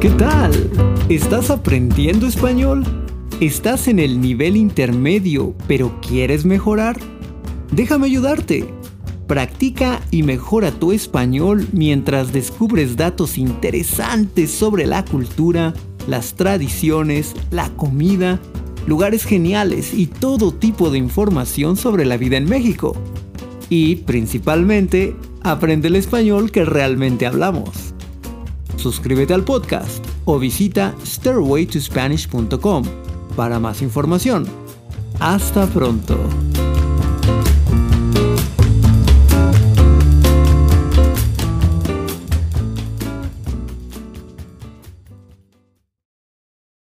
¿Qué tal? ¿Estás aprendiendo español? ¿Estás en el nivel intermedio pero quieres mejorar? Déjame ayudarte. Practica y mejora tu español mientras descubres datos interesantes sobre la cultura, las tradiciones, la comida, lugares geniales y todo tipo de información sobre la vida en México. Y principalmente, aprende el español que realmente hablamos. Suscríbete al podcast o visita stairwaytospanish.com para más información. Hasta pronto.